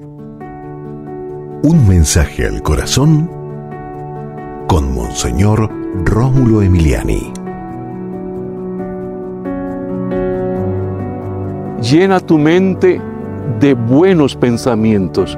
Un mensaje al corazón con Monseñor Rómulo Emiliani. Llena tu mente de buenos pensamientos,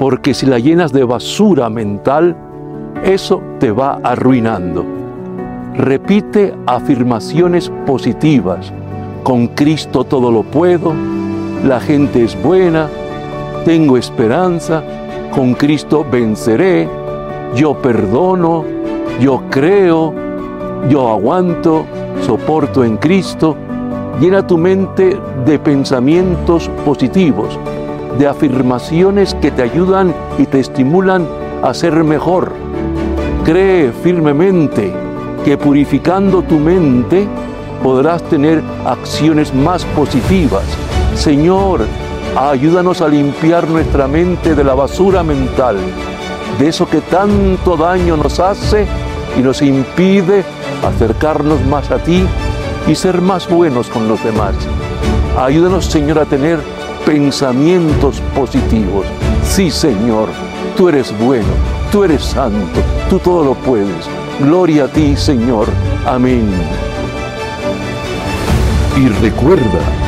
porque si la llenas de basura mental, eso te va arruinando. Repite afirmaciones positivas. Con Cristo todo lo puedo, la gente es buena, tengo esperanza, con Cristo venceré, yo perdono, yo creo, yo aguanto, soporto en Cristo. Llena tu mente de pensamientos positivos, de afirmaciones que te ayudan y te estimulan a ser mejor. Cree firmemente que purificando tu mente podrás tener acciones más positivas. Señor, ayúdanos a limpiar nuestra mente de la basura mental, de eso que tanto daño nos hace y nos impide acercarnos más a ti y ser más buenos con los demás. Ayúdanos, Señor, a tener pensamientos positivos. Sí, Señor, tú eres bueno, tú eres santo, tú todo lo puedes. Gloria a ti, Señor. Amén. Y recuerda,